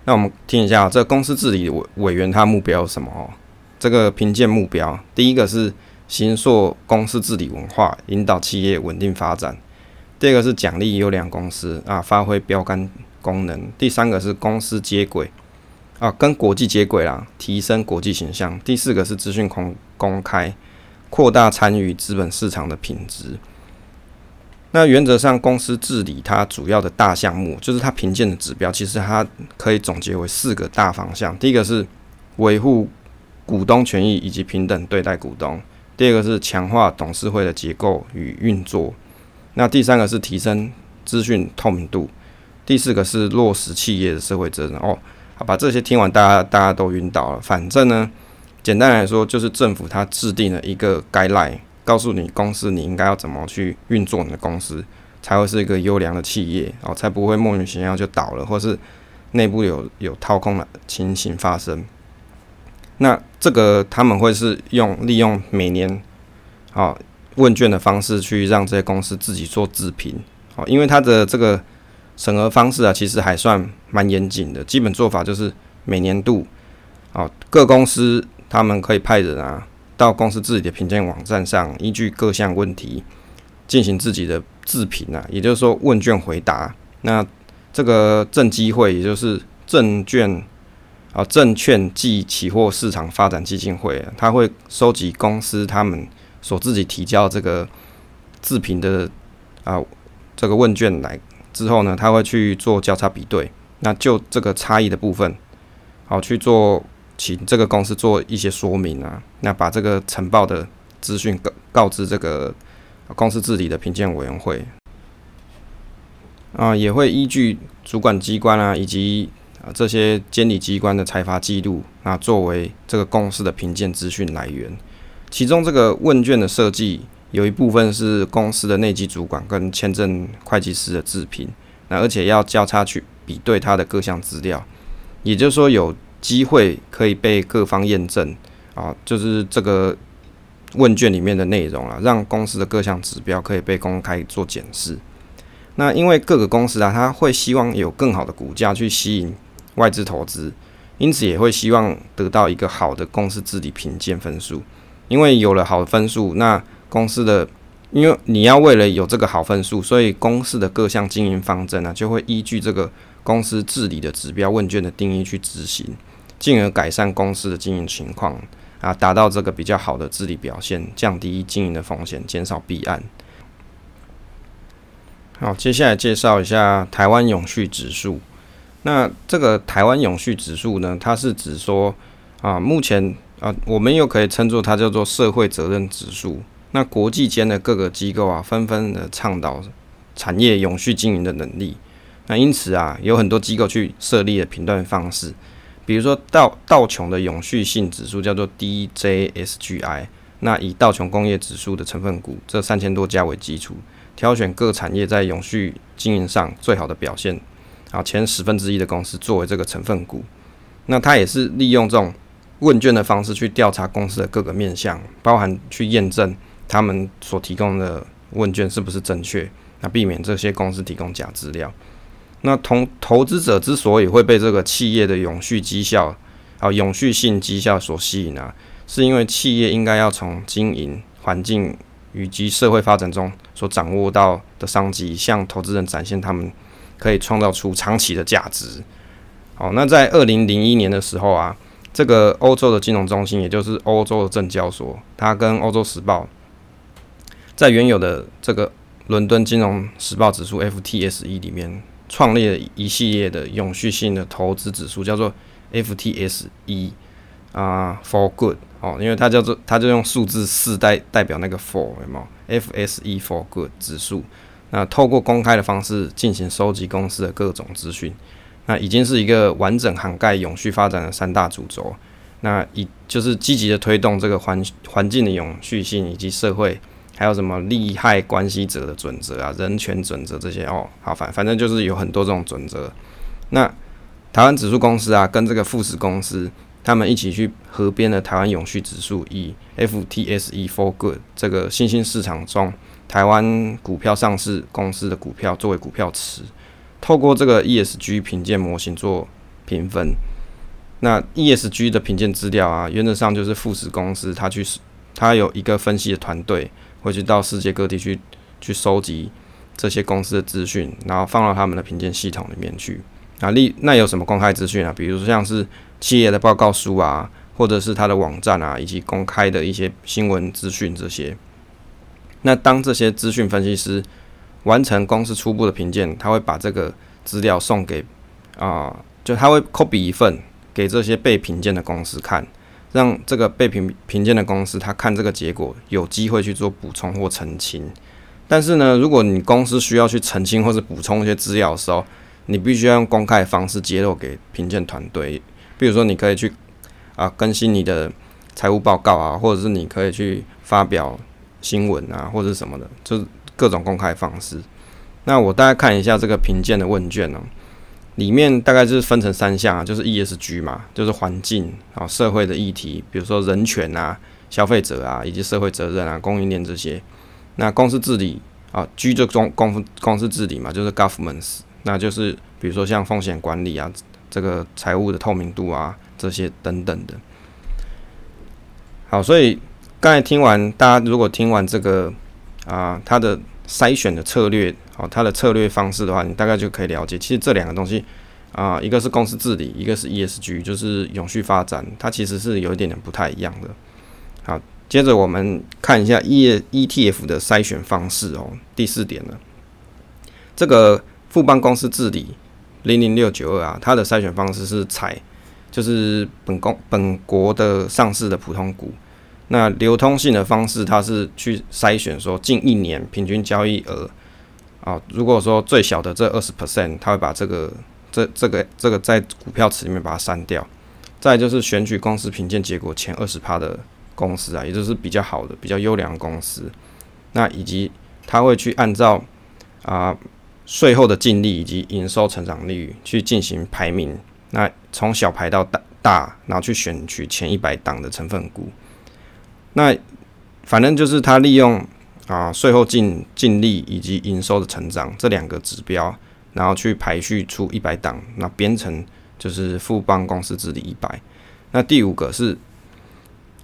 那我们听一下，这公司治理委委员他目标是什么哦？这个评鉴目标，第一个是形塑公司治理文化，引导企业稳定发展；第二个是奖励优良公司啊，发挥标杆功能；第三个是公司接轨啊，跟国际接轨啦，提升国际形象；第四个是资讯公公开，扩大参与资本市场的品质。那原则上，公司治理它主要的大项目，就是它评鉴的指标，其实它可以总结为四个大方向。第一个是维护股东权益以及平等对待股东；第二个是强化董事会的结构与运作；那第三个是提升资讯透明度；第四个是落实企业的社会责任。哦，好，把这些听完，大家大家都晕倒了。反正呢，简单来说，就是政府它制定了一个 guideline。告诉你公司你应该要怎么去运作你的公司，才会是一个优良的企业哦，才不会莫名其妙就倒了，或是内部有有掏空的情形发生。那这个他们会是用利用每年好问卷的方式去让这些公司自己做自评，好，因为它的这个审核方式啊，其实还算蛮严谨的。基本做法就是每年度，好各公司他们可以派人啊到公司自己的评鉴网站上，依据各项问题进行自己的自评啊，也就是说问卷回答。那这个证机会，也就是证券。啊，证券暨期货市场发展基金会，他会收集公司他们所自己提交这个自评的啊这个问卷来之后呢，他会去做交叉比对，那就这个差异的部分，好去做请这个公司做一些说明啊，那把这个呈报的资讯告告知这个公司治理的评鉴委员会，啊，也会依据主管机关啊以及。这些监理机关的财阀记录，那作为这个公司的评鉴资讯来源。其中这个问卷的设计，有一部分是公司的内基主管跟签证会计师的自评，那而且要交叉去比对他的各项资料，也就是说有机会可以被各方验证啊，就是这个问卷里面的内容啊，让公司的各项指标可以被公开做检视。那因为各个公司啊，他会希望有更好的股价去吸引。外资投资，因此也会希望得到一个好的公司治理评鉴分数，因为有了好的分数，那公司的，因为你要为了有这个好分数，所以公司的各项经营方针呢，就会依据这个公司治理的指标问卷的定义去执行，进而改善公司的经营情况啊，达到这个比较好的治理表现，降低经营的风险，减少弊案。好，接下来介绍一下台湾永续指数。那这个台湾永续指数呢？它是指说啊，目前啊，我们又可以称作它叫做社会责任指数。那国际间的各个机构啊，纷纷的倡导产业永续经营的能力。那因此啊，有很多机构去设立了评断方式，比如说道道琼的永续性指数叫做 DJSGI。那以道琼工业指数的成分股这三千多家为基础，挑选各产业在永续经营上最好的表现。啊，前十分之一的公司作为这个成分股，那它也是利用这种问卷的方式去调查公司的各个面向，包含去验证他们所提供的问卷是不是正确，那避免这些公司提供假资料。那同投资者之所以会被这个企业的永续绩效啊、永续性绩效所吸引啊，是因为企业应该要从经营环境以及社会发展中所掌握到的商机，向投资人展现他们。可以创造出长期的价值。好，那在二零零一年的时候啊，这个欧洲的金融中心，也就是欧洲的证交所，它跟欧洲时报在原有的这个伦敦金融时报指数 FTSE 里面，创立了一系列的永续性的投资指数，叫做 FTSE 啊 For Good 哦，因为它叫做它就用数字四代代表那个 For 有没有？FSE For Good 指数。那透过公开的方式进行收集公司的各种资讯，那已经是一个完整涵盖永续发展的三大主轴。那以就是积极的推动这个环环境的永续性，以及社会还有什么利害关系者的准则啊、人权准则这些哦，好反反正就是有很多这种准则。那台湾指数公司啊，跟这个富时公司他们一起去合编的台湾永续指数，以 FTSE for Good 这个新兴市场中。台湾股票上市公司的股票作为股票池，透过这个 ESG 评鉴模型做评分。那 ESG 的评鉴资料啊，原则上就是富时公司它去，它有一个分析的团队，会去到世界各地去去收集这些公司的资讯，然后放到他们的评鉴系统里面去。啊，例那有什么公开资讯啊？比如说像是企业的报告书啊，或者是它的网站啊，以及公开的一些新闻资讯这些。那当这些资讯分析师完成公司初步的评鉴，他会把这个资料送给啊，就他会 copy 一份给这些被评鉴的公司看，让这个被评评鉴的公司他看这个结果有机会去做补充或澄清。但是呢，如果你公司需要去澄清或者补充一些资料的时候，你必须要用公开的方式揭露给评鉴团队。比如说，你可以去啊更新你的财务报告啊，或者是你可以去发表。新闻啊，或者什么的，就是各种公开方式。那我大概看一下这个评鉴的问卷呢，里面大概就是分成三项啊，就是 ESG 嘛，就是环境啊、社会的议题，比如说人权啊、消费者啊，以及社会责任啊、供应链这些。那公司治理啊，G 就公公公司治理嘛，就是 governance，那就是比如说像风险管理啊，这个财务的透明度啊，这些等等的。好，所以刚才听完，大家如果听完这个啊，它的筛选的策略，好，它的策略方式的话，你大概就可以了解，其实这两个东西啊，一个是公司治理，一个是 ESG，就是永续发展，它其实是有一点点不太一样的。好，接着我们看一下 E ETF 的筛选方式哦，第四点呢，这个富邦公司治理零零六九二啊，它的筛选方式是采。就是本公本国的上市的普通股，那流通性的方式，它是去筛选说近一年平均交易额啊，如果说最小的这二十 percent，它会把这个这这个这个在股票池里面把它删掉。再就是选取公司评鉴结果前二十趴的公司啊，也就是比较好的、比较优良公司。那以及它会去按照啊税后的净利以及营收成长率去进行排名。那从小排到大，大，然后去选取前一百档的成分股。那反正就是他利用啊税后净净利以及营收的成长这两个指标，然后去排序出一百档，那编成就是富邦公司治理一百。那第五个是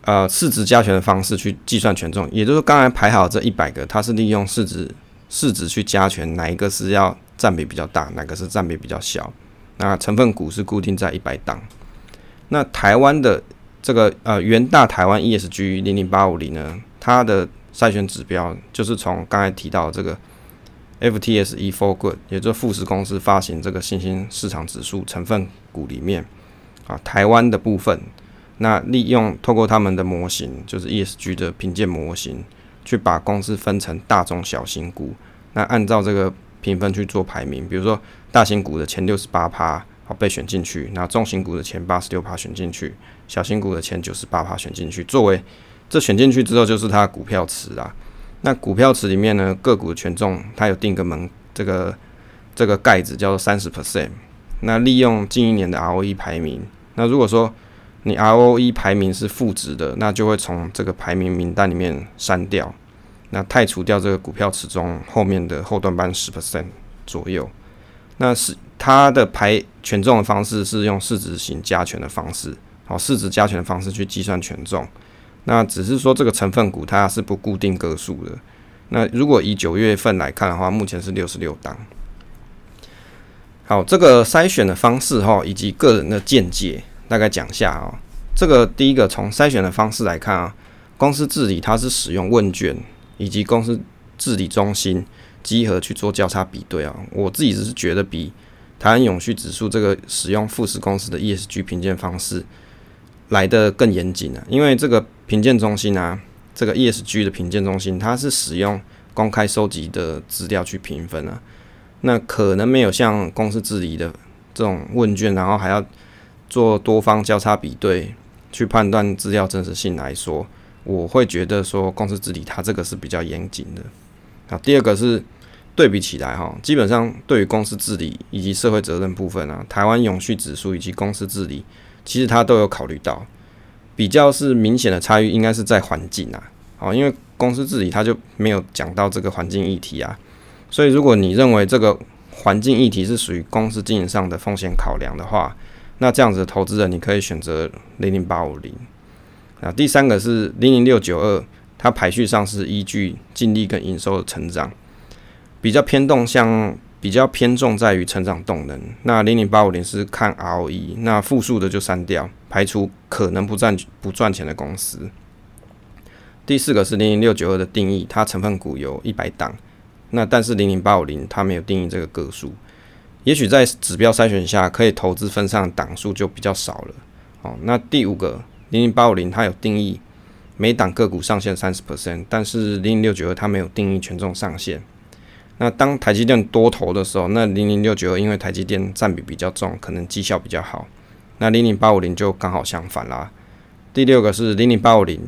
呃市值加权的方式去计算权重，也就是刚才排好这一百个，它是利用市值市值去加权，哪一个是要占比比较大，哪个是占比比较小。那成分股是固定在一百档。那台湾的这个呃元大台湾 ESG 零零八五零呢，它的筛选指标就是从刚才提到这个 FTSE for Good，也就是富时公司发行这个新兴市场指数成分股里面啊，台湾的部分，那利用透过他们的模型，就是 ESG 的评鉴模型，去把公司分成大中小型股，那按照这个评分去做排名，比如说。大型股的前六十八趴好被选进去，那中型股的前八十六趴选进去，小型股的前九十八趴选进去。作为这选进去之后，就是它股票池啊。那股票池里面呢，个股的权重它有定个门，这个这个盖子叫做三十 percent。那利用近一年的 ROE 排名，那如果说你 ROE 排名是负值的，那就会从这个排名名单里面删掉，那汰除掉这个股票池中后面的后端班十 percent 左右。那是它的排权重的方式是用市值型加权的方式，好，市值加权的方式去计算权重。那只是说这个成分股它是不固定个数的。那如果以九月份来看的话，目前是六十六档。好，这个筛选的方式哈，以及个人的见解，大概讲下啊。这个第一个从筛选的方式来看啊，公司治理它是使用问卷以及公司治理中心。集合去做交叉比对啊，我自己只是觉得比台湾永续指数这个使用富时公司的 ESG 评鉴方式来的更严谨啊，因为这个评鉴中心啊，这个 ESG 的评鉴中心，它是使用公开收集的资料去评分啊，那可能没有像公司治理的这种问卷，然后还要做多方交叉比对去判断资料真实性来说，我会觉得说公司治理它这个是比较严谨的。啊，第二个是对比起来哈，基本上对于公司治理以及社会责任部分啊，台湾永续指数以及公司治理，其实它都有考虑到。比较是明显的差异，应该是在环境啊，哦，因为公司治理它就没有讲到这个环境议题啊，所以如果你认为这个环境议题是属于公司经营上的风险考量的话，那这样子的投资人你可以选择零零八五零。啊，第三个是零零六九二。它排序上是依据净利跟营收的成长，比较偏动向比较偏重在于成长动能。那零零八五零是看 ROE，那负数的就删掉，排除可能不赚不赚钱的公司。第四个是零零六九二的定义，它成分股有一百档，那但是零零八五零它没有定义这个个数，也许在指标筛选下可以投资分上档数就比较少了。哦，那第五个零零八五零它有定义。每档个股上限三十 percent，但是零零六九二它没有定义权重上限。那当台积电多头的时候，那零零六九二因为台积电占比比较重，可能绩效比较好。那零零八五零就刚好相反啦。第六个是零零八五零，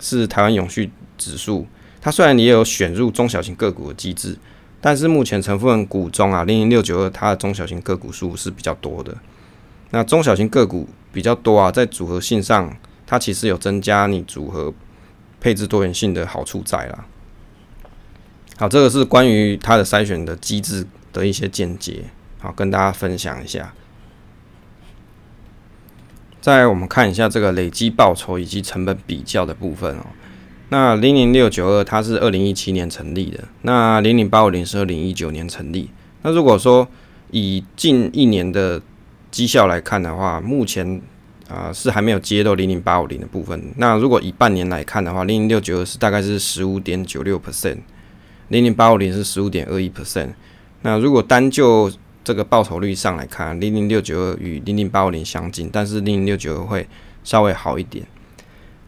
是台湾永续指数。它虽然也有选入中小型个股的机制，但是目前成分股中啊，零零六九二它的中小型个股数是比较多的。那中小型个股比较多啊，在组合性上。它其实有增加你组合配置多元性的好处在啦。好，这个是关于它的筛选的机制的一些见解，好跟大家分享一下。再，我们看一下这个累积报酬以及成本比较的部分哦。那零零六九二它是二零一七年成立的，那零零八五零是二零一九年成立。那如果说以近一年的绩效来看的话，目前啊是还没有接到零零八五零的部分。那如果以半年来看的话，零零六九二是大概是十五点九六 percent，零零八五零是十五点二一 percent。那如果单就这个报酬率上来看，零零六九二与零零八五零相近，但是零零六九二会稍微好一点。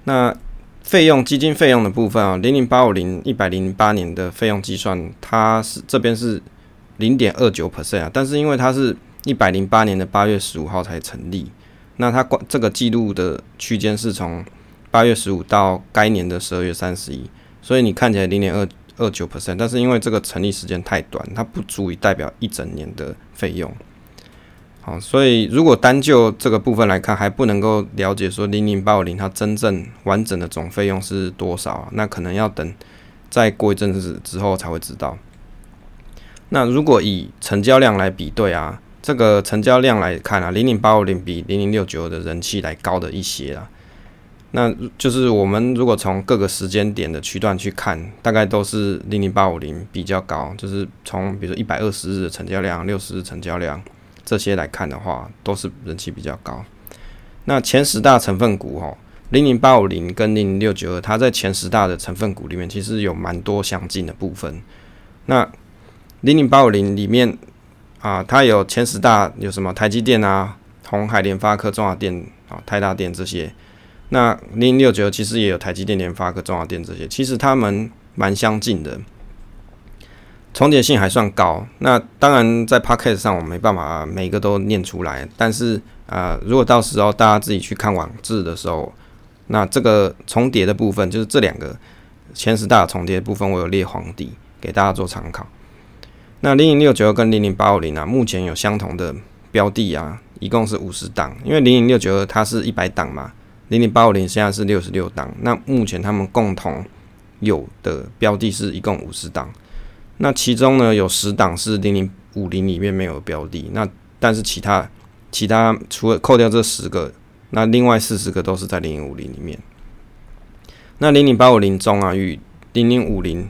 那费用基金费用的部分啊，零零八五零一百零八年的费用计算，它是这边是零点二九 percent 啊，但是因为它是一百零八年的八月十五号才成立，那它关这个记录的区间是从八月十五到该年的十二月三十一，所以你看起来零点二二九 percent，但是因为这个成立时间太短，它不足以代表一整年的费用。好，所以如果单就这个部分来看，还不能够了解说零零八五零它真正完整的总费用是多少，那可能要等再过一阵子之后才会知道。那如果以成交量来比对啊，这个成交量来看啊，零零八五零比零零六九的人气来高的一些啊。那就是我们如果从各个时间点的区段去看，大概都是零零八五零比较高，就是从比如说一百二十日的成交量、六十日成交量。这些来看的话，都是人气比较高。那前十大成分股哦，零零八五零跟零零六九二，它在前十大的成分股里面，其实有蛮多相近的部分。那零零八五零里面啊，它有前十大有什么？台积电啊、红海、联发科、中华电啊、泰大电这些。那零零六九其实也有台积电、联发科、中华电这些，其实它们蛮相近的。重叠性还算高，那当然在 podcast 上我没办法每个都念出来，但是啊，如果到时候大家自己去看网志的时候，那这个重叠的部分就是这两个前十大重叠部分，我有列黄底给大家做参考。那零零六九跟零零八五零啊，目前有相同的标的啊，一共是五十档，因为零零六九它是一百档嘛，零零八五零现在是六十六档，那目前他们共同有的标的是一共五十档。那其中呢，有十档是零零五零里面没有标的，那但是其他其他除了扣掉这十个，那另外四十个都是在零零五零里面。那零零八五零中啊，与零零五零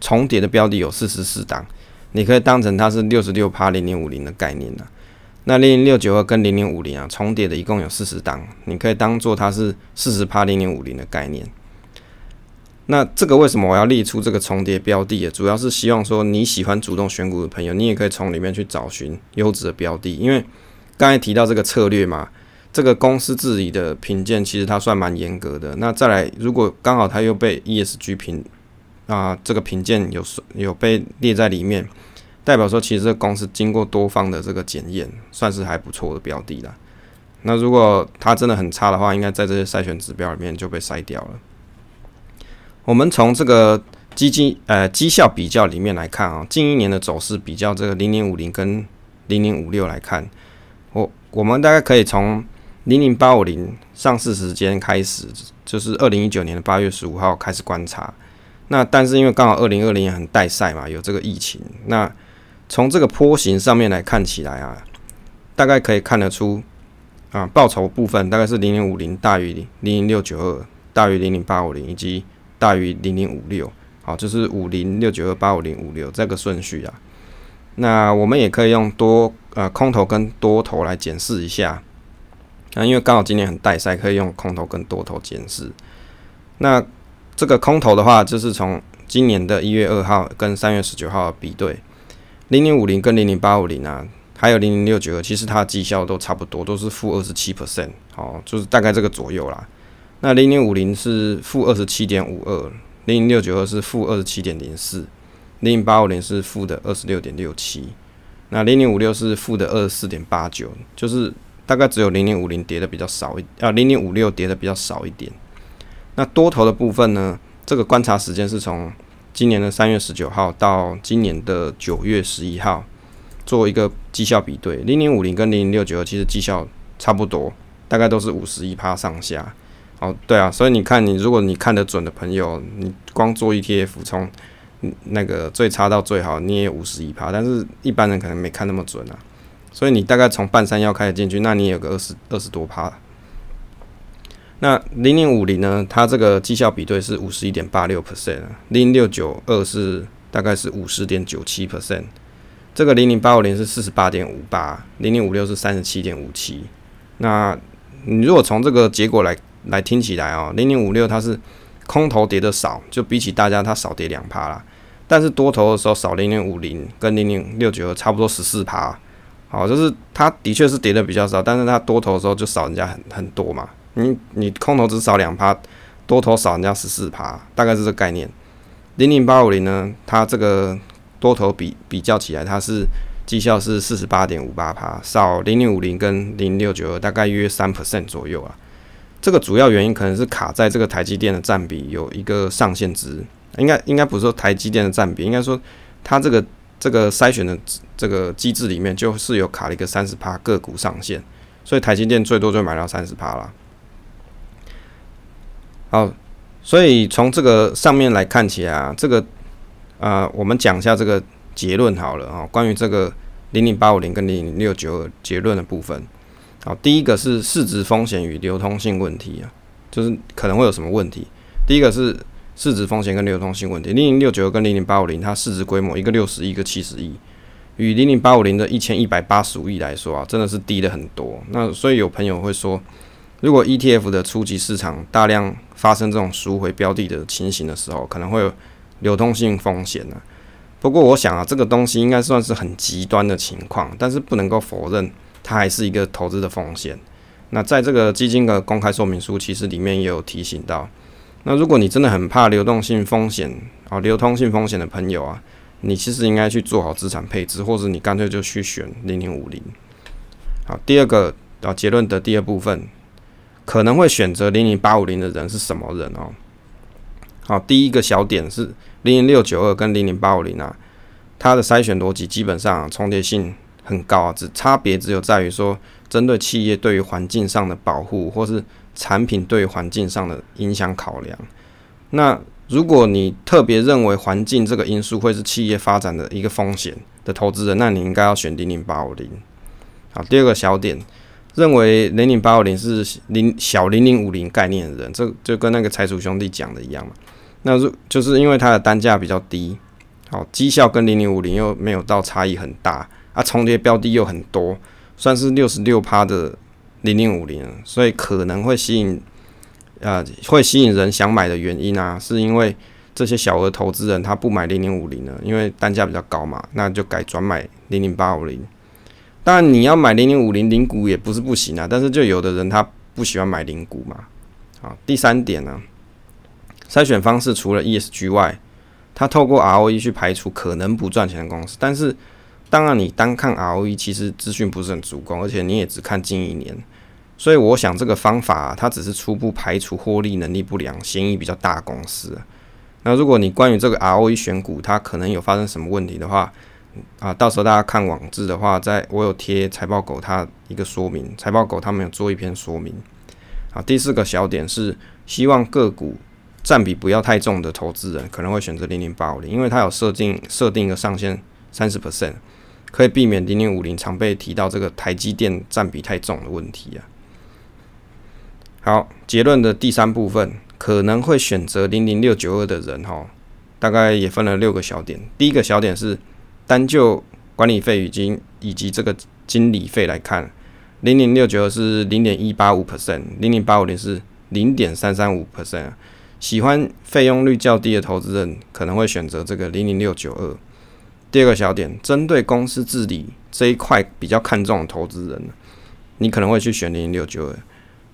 重叠的标的有四十四档，你可以当成它是六十六趴零零五零的概念了。那零零六九二跟零零五零啊重叠的一共有四十档，你可以当做它是四十趴零零五零的概念。那这个为什么我要列出这个重叠标的？主要是希望说你喜欢主动选股的朋友，你也可以从里面去找寻优质的标的。因为刚才提到这个策略嘛，这个公司治理的评鉴其实它算蛮严格的。那再来，如果刚好它又被 ESG 评啊，这个评鉴有有被列在里面，代表说其实这个公司经过多方的这个检验，算是还不错的标的了。那如果它真的很差的话，应该在这些筛选指标里面就被筛掉了。我们从这个基金呃绩效比较里面来看啊，近一年的走势比较这个零零五零跟零零五六来看，我我们大概可以从零零八五零上市时间开始，就是二零一九年的八月十五号开始观察。那但是因为刚好二零二零年很带赛嘛，有这个疫情，那从这个波形上面来看起来啊，大概可以看得出啊报酬部分大概是零零五零大于零零六九二大于零零八五零以及。大于零零五六，好，就是五零六九二八五零五六这个顺序啊。那我们也可以用多呃空头跟多头来检视一下。那因为刚好今年很带赛，可以用空头跟多头检视。那这个空头的话，就是从今年的一月二号跟三月十九号比对，零零五零跟零零八五零啊，还有零零六九二，其实它的绩效都差不多，都是负二十七 percent，好，就是大概这个左右啦。那零零五零是负二十七点五二，零零六九二是负二十七点零四，零零八五零是负的二十六点六七，那零零五六是负的二十四点八九，就是大概只有零零五零跌的比较少一，啊零零五六跌的比较少一点。那多头的部分呢？这个观察时间是从今年的三月十九号到今年的九月十一号，做一个绩效比对，零零五零跟零零六九其实绩效差不多，大概都是五十一趴上下。哦，对啊，所以你看，你如果你看得准的朋友，你光做 ETF 从那个最差到最好，你也五十一趴，但是一般人可能没看那么准啊。所以你大概从半山腰开始进去，那你也有个二十二十多趴。那零零五零呢？它这个绩效比对是五十一点八六 percent，零六九二是大概是五十点九七 percent，这个零零八五零是四十八点五八，零零五六是三十七点五七。那你如果从这个结果来来听起来哦，零零五六它是空头跌的少，就比起大家它少跌两趴啦。但是多头的时候少零零五零跟零零六九二差不多十四趴，好，就是它的确是跌的比较少，但是它多头的时候就少人家很很多嘛。你你空头只少两趴，多头少人家十四趴，大概是这概念。零零八五零呢，它这个多头比比较起来，它是绩效是四十八点五八趴，少零零五零跟零六九二大概约三 percent 左右啊。这个主要原因可能是卡在这个台积电的占比有一个上限值，应该应该不是说台积电的占比，应该说它这个这个筛选的这个机制里面就是有卡了一个三十趴个股上限，所以台积电最多就买到三十趴了。好，所以从这个上面来看起来啊，这个啊，我们讲一下这个结论好了啊，关于这个零零八五零跟零零六九二结论的部分。好，第一个是市值风险与流通性问题啊，就是可能会有什么问题。第一个是市值风险跟流通性问题。零零六九跟零零八五零，它市值规模一个六十亿，一个七十亿，与零零八五零的一千一百八十五亿来说啊，真的是低了很多。那所以有朋友会说，如果 ETF 的初级市场大量发生这种赎回标的的情形的时候，可能会有流动性风险呢。不过我想啊，这个东西应该算是很极端的情况，但是不能够否认。它还是一个投资的风险。那在这个基金的公开说明书，其实里面也有提醒到。那如果你真的很怕流动性风险啊，流通性风险的朋友啊，你其实应该去做好资产配置，或者你干脆就去选零零五零。好，第二个啊结论的第二部分，可能会选择零零八五零的人是什么人哦？好，第一个小点是零零六九二跟零零八五零啊，它的筛选逻辑基本上重叠性。很高啊，只差别只有在于说，针对企业对于环境上的保护，或是产品对于环境上的影响考量。那如果你特别认为环境这个因素会是企业发展的一个风险的投资人，那你应该要选零零八五零。好，第二个小点，认为零零八五零是零小零零五零概念的人，这就跟那个财主兄弟讲的一样嘛。那如就是因为它的单价比较低，好，绩效跟零零五零又没有到差异很大。啊，重叠标的又很多，算是六十六趴的零零五零，所以可能会吸引，呃，会吸引人想买的原因啊，是因为这些小额投资人他不买零零五零了，因为单价比较高嘛，那就改转买零零八五零。当然你要买零零五零零股也不是不行啊，但是就有的人他不喜欢买零股嘛。好，第三点呢，筛选方式除了 ESG 外，他透过 ROE 去排除可能不赚钱的公司，但是。当然，你单看 ROE 其实资讯不是很足够，而且你也只看近一年，所以我想这个方法它只是初步排除获利能力不良、嫌疑比较大公司。那如果你关于这个 ROE 选股它可能有发生什么问题的话，啊，到时候大家看网志的话，在我有贴财报狗它一个说明，财报狗他们有做一篇说明。啊，第四个小点是希望个股占比不要太重的投资人可能会选择零零八五零，因为它有设定设定一个上限三十 percent。可以避免零零五零常被提到这个台积电占比太重的问题啊。好，结论的第三部分可能会选择零零六九二的人哈，大概也分了六个小点。第一个小点是单就管理费已经以及这个经理费来看，零零六九二是零点一八五 percent，零零八五零是零点三三五 percent。喜欢费用率较低的投资人可能会选择这个零零六九二。第二个小点，针对公司治理这一块比较看重的投资人，你可能会去选零零六九二。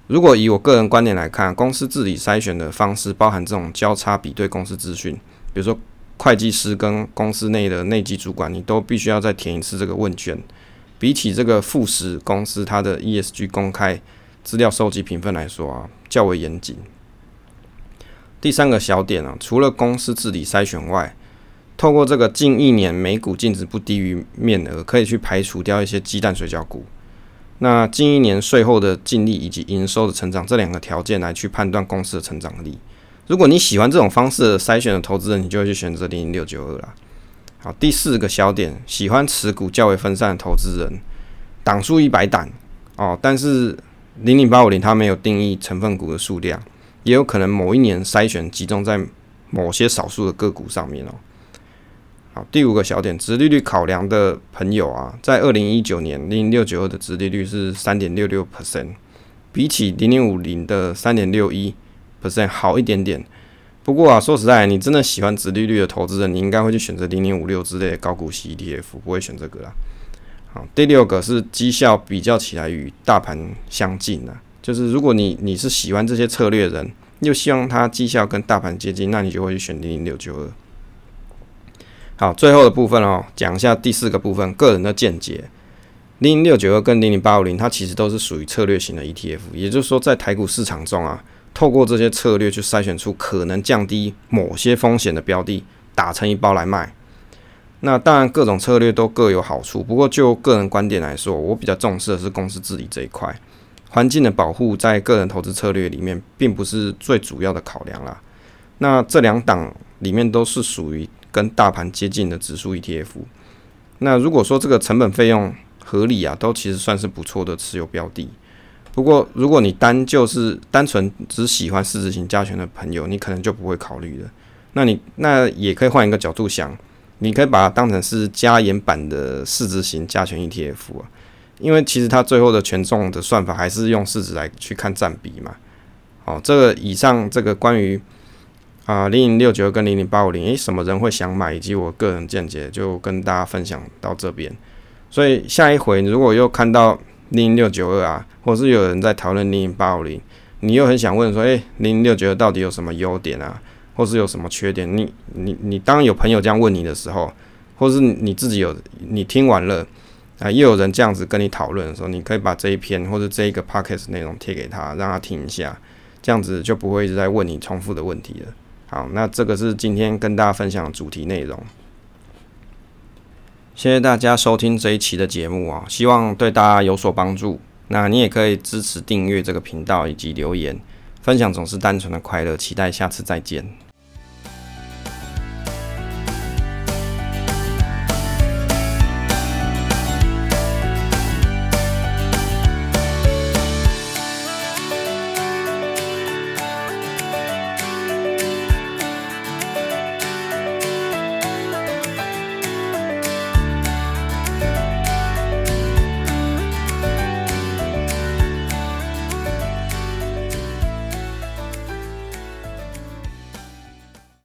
如果以我个人观点来看，公司治理筛选的方式包含这种交叉比对公司资讯，比如说会计师跟公司内的内基主管，你都必须要再填一次这个问卷。比起这个富时公司它的 ESG 公开资料收集评分来说啊，较为严谨。第三个小点啊，除了公司治理筛选外，透过这个近一年每股净值不低于面额，可以去排除掉一些鸡蛋水饺股。那近一年税后的净利以及营收的成长这两个条件来去判断公司的成长力。如果你喜欢这种方式筛选的投资人，你就会去选择零零六九二啦。好，第四个小点，喜欢持股较为分散的投资人，档数一百档哦，但是零零八五零它没有定义成分股的数量，也有可能某一年筛选集中在某些少数的个股上面哦。好，第五个小点，殖利率考量的朋友啊，在二零一九年零零六九二的殖利率是三点六六 percent，比起零零五零的三点六一好一点点。不过啊，说实在，你真的喜欢直利率的投资人，你应该会去选择零零五六之类的高股息 ETF，不会选这个啦。好，第六个是绩效比较起来与大盘相近啊，就是如果你你是喜欢这些策略人，又希望它绩效跟大盘接近，那你就会去选零零六九二。好，最后的部分哦，讲一下第四个部分，个人的见解。零零六九二跟零零八五零，它其实都是属于策略型的 ETF，也就是说，在台股市场中啊。透过这些策略去筛选出可能降低某些风险的标的，打成一包来卖。那当然，各种策略都各有好处。不过，就个人观点来说，我比较重视的是公司治理这一块。环境的保护在个人投资策略里面并不是最主要的考量啦。那这两档里面都是属于跟大盘接近的指数 ETF。那如果说这个成本费用合理啊，都其实算是不错的持有标的。不过，如果你单就是单纯只喜欢市值型加权的朋友，你可能就不会考虑了。那你那也可以换一个角度想，你可以把它当成是加严版的市值型加权 ETF 啊，因为其实它最后的权重的算法还是用市值来去看占比嘛。好，这个以上这个关于啊零零六九跟零零八五零，诶，什么人会想买，以及我个人见解，就跟大家分享到这边。所以下一回如果又看到。零六九二啊，或是有人在讨论零八五零，你又很想问说，诶，零六九二到底有什么优点啊，或是有什么缺点？你你你，当有朋友这样问你的时候，或是你自己有你听完了啊，又有人这样子跟你讨论的时候，你可以把这一篇或者这一个 podcast 内容贴给他，让他听一下，这样子就不会一直在问你重复的问题了。好，那这个是今天跟大家分享的主题内容。谢谢大家收听这一期的节目啊，希望对大家有所帮助。那你也可以支持订阅这个频道以及留言分享，总是单纯的快乐。期待下次再见。